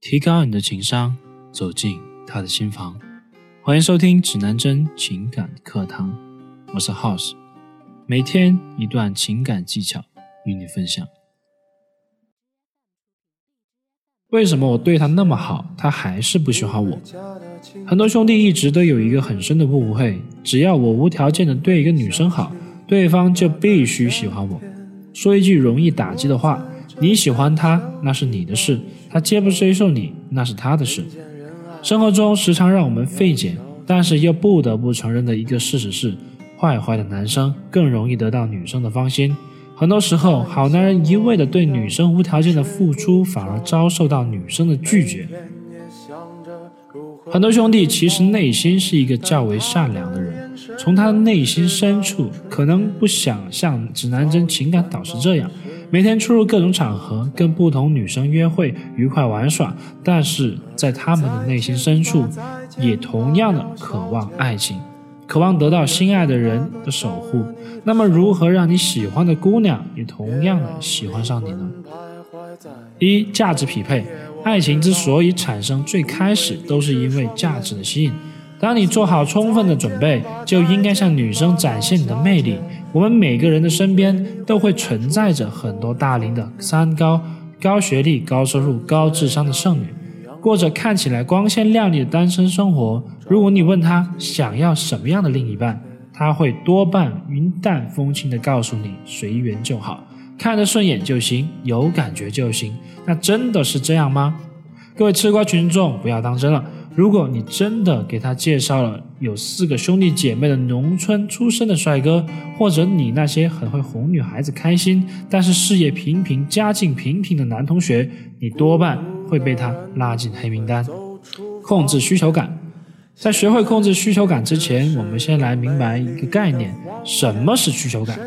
提高你的情商，走进他的心房。欢迎收听指南针情感课堂，我是 House，每天一段情感技巧与你分享。为什么我对他那么好，他还是不喜欢我？很多兄弟一直都有一个很深的误会：只要我无条件的对一个女生好，对方就必须喜欢我。说一句容易打击的话。你喜欢他那是你的事，他接不接受你那是他的事。生活中时常让我们费解，但是又不得不承认的一个事实是，坏坏的男生更容易得到女生的芳心。很多时候，好男人一味的对女生无条件的付出，反而遭受到女生的拒绝。很多兄弟其实内心是一个较为善良的人，从他的内心深处，可能不想像指南针情感导师这样。每天出入各种场合，跟不同女生约会、愉快玩耍，但是在他们的内心深处，也同样的渴望爱情，渴望得到心爱的人的守护。那么，如何让你喜欢的姑娘也同样的喜欢上你呢？一、价值匹配。爱情之所以产生，最开始都是因为价值的吸引。当你做好充分的准备，就应该向女生展现你的魅力。我们每个人的身边都会存在着很多大龄的三高：高学历、高收入、高智商的剩女，过着看起来光鲜亮丽的单身生活。如果你问她想要什么样的另一半，她会多半云淡风轻地告诉你：随缘就好，看得顺眼就行，有感觉就行。那真的是这样吗？各位吃瓜群众，不要当真了。如果你真的给他介绍了有四个兄弟姐妹的农村出身的帅哥，或者你那些很会哄女孩子开心，但是事业平平、家境平平的男同学，你多半会被他拉进黑名单。控制需求感，在学会控制需求感之前，我们先来明白一个概念：什么是需求感？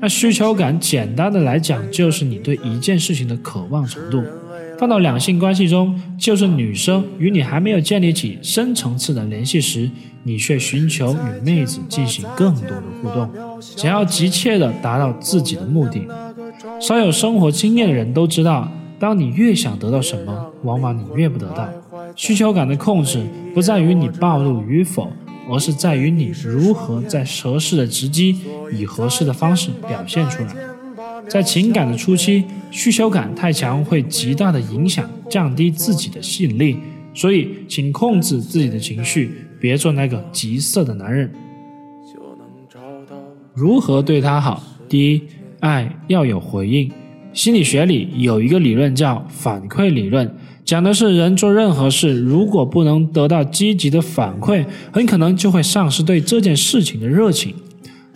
那需求感简单的来讲，就是你对一件事情的渴望程度。放到两性关系中，就是女生与你还没有建立起深层次的联系时，你却寻求与妹子进行更多的互动，想要急切地达到自己的目的。稍有生活经验的人都知道，当你越想得到什么，往往你越不得到。需求感的控制不在于你暴露与否，而是在于你如何在合适的时机，以合适的方式表现出来。在情感的初期，需求感太强会极大的影响、降低自己的吸引力，所以请控制自己的情绪，别做那个急色的男人。如何对他好？第一，爱要有回应。心理学里有一个理论叫反馈理论，讲的是人做任何事，如果不能得到积极的反馈，很可能就会丧失对这件事情的热情。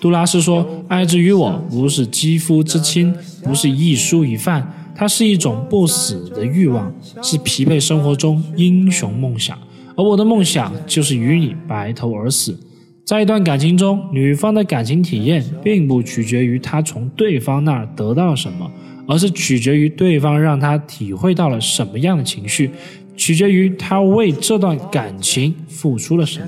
杜拉斯说：“爱之于我，不是肌肤之亲，不是一蔬一饭，它是一种不死的欲望，是疲惫生活中英雄梦想。而我的梦想就是与你白头而死。在一段感情中，女方的感情体验并不取决于她从对方那儿得到了什么，而是取决于对方让她体会到了什么样的情绪，取决于她为这段感情付出了什么。”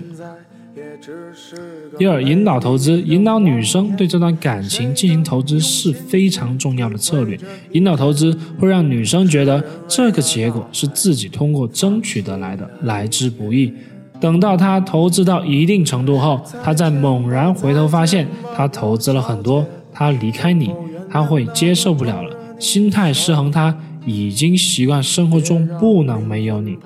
第二，引导投资，引导女生对这段感情进行投资是非常重要的策略。引导投资会让女生觉得这个结果是自己通过争取得来的，来之不易。等到她投资到一定程度后，她再猛然回头发现她投资了很多，她离开你，她会接受不了了，心态失衡。她已经习惯生活中不能没有你。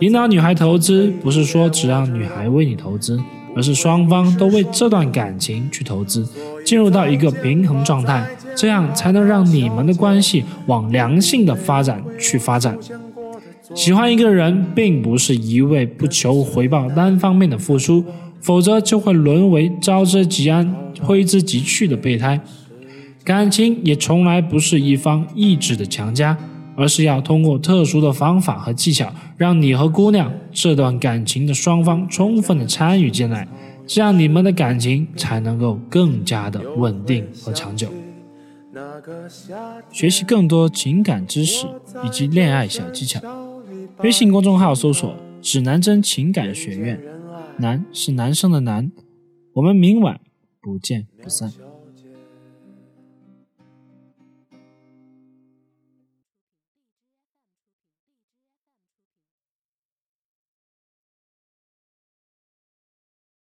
引导女孩投资，不是说只让女孩为你投资。而是双方都为这段感情去投资，进入到一个平衡状态，这样才能让你们的关系往良性的发展去发展。喜欢一个人，并不是一味不求回报、单方面的付出，否则就会沦为招之即安、挥之即去的备胎。感情也从来不是一方意志的强加。而是要通过特殊的方法和技巧，让你和姑娘这段感情的双方充分的参与进来，这样你们的感情才能够更加的稳定和长久。学习更多情感知识以及恋爱小技巧，微信公众号搜索“指南针情感学院”，男是男生的男，我们明晚不见不散。